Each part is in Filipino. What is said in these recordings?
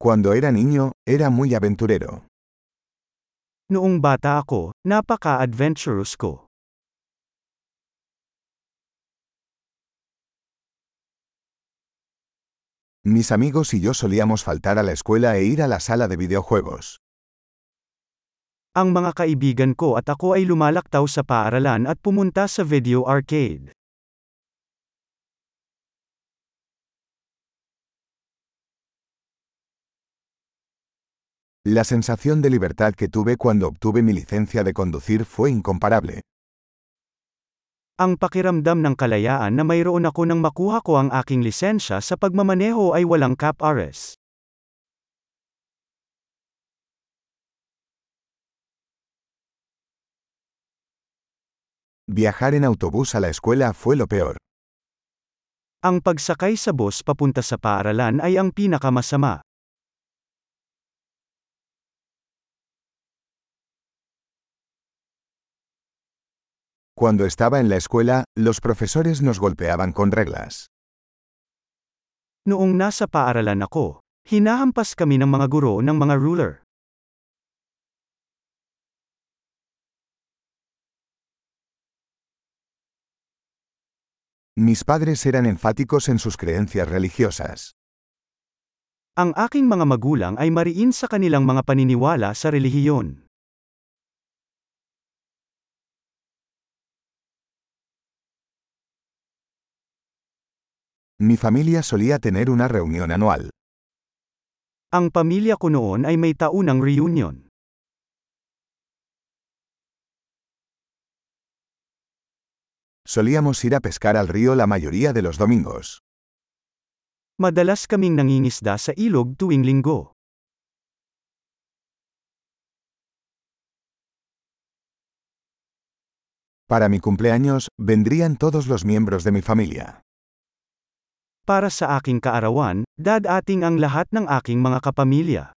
Cuando era niño, era muy aventurero. Noong bata ako, napaka-adventurous ko. Mis amigos y yo solíamos faltar a la escuela e ir a la sala de videojuegos. Ang mga kaibigan ko at ako ay lumalaktaw sa paaralan at pumunta sa video arcade. La sensación de libertad que tuve cuando obtuve mi licencia de conducir fue incomparable. Ang pakiramdam ng kalayaan na mayroon ako nang makuha ko ang aking lisensya sa pagmamaneho ay walang cap ares. Viajar en autobús a la escuela fue lo peor. Ang pagsakay sa bus papunta sa paaralan ay ang pinakamasama. Cuando estaba en la escuela, los profesores nos golpeaban con reglas. Noong nasa paaralan ako, hinahampas kami ng mga guro ng mga ruler. Mis padres eran enfáticos en sus creencias religiosas. Ang aking mga magulang ay mariin sa kanilang mga paniniwala sa relihiyon. Mi familia solía tener una reunión anual. Ang pamilya ko noon ay may taunang reunion. Solíamos ir a pescar al río la mayoría de los domingos. Madalas kaming nangingisda sa ilog tuwing linggo. Para mi cumpleaños, vendrían todos los miembros de mi familia. Para sa aking kaarawan, dadating ang lahat ng aking mga kapamilya.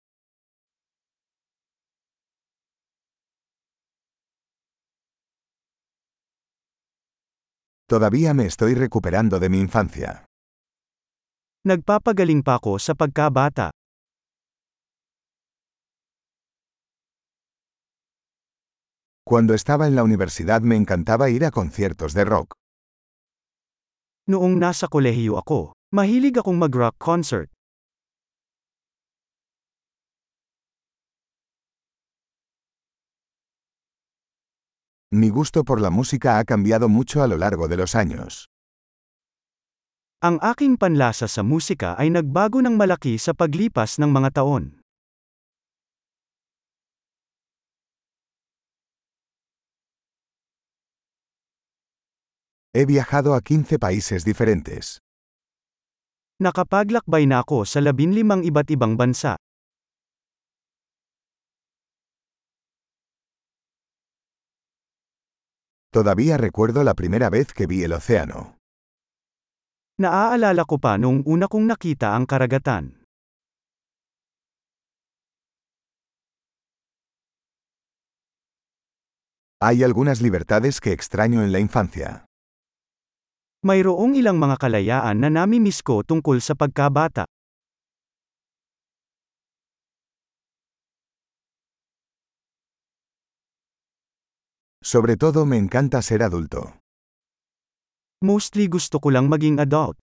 Todavía me estoy recuperando de mi infancia. Nagpapagaling pa ako sa pagkabata. Cuando estaba en la universidad me encantaba ir a conciertos de rock. Noong nasa kolehiyo ako, mahilig akong mag-rock concert. Mi gusto por la música ha cambiado mucho a lo largo de los años. Ang aking panlasa sa musika ay nagbago ng malaki sa paglipas ng mga taon. He viajado a 15 países diferentes. Nakapaglakbay na ako sa labinlimang iba't ibang bansa. Todavía recuerdo la primera vez que vi el océano. Naaalala ko pa noong una kong nakita ang karagatan. Hay algunas libertades que extraño en la infancia. Mayroong ilang mga kalayaan na nami-miss ko tungkol sa pagkabata. Sobre todo me encanta ser adulto. Mostly gusto ko lang maging adult.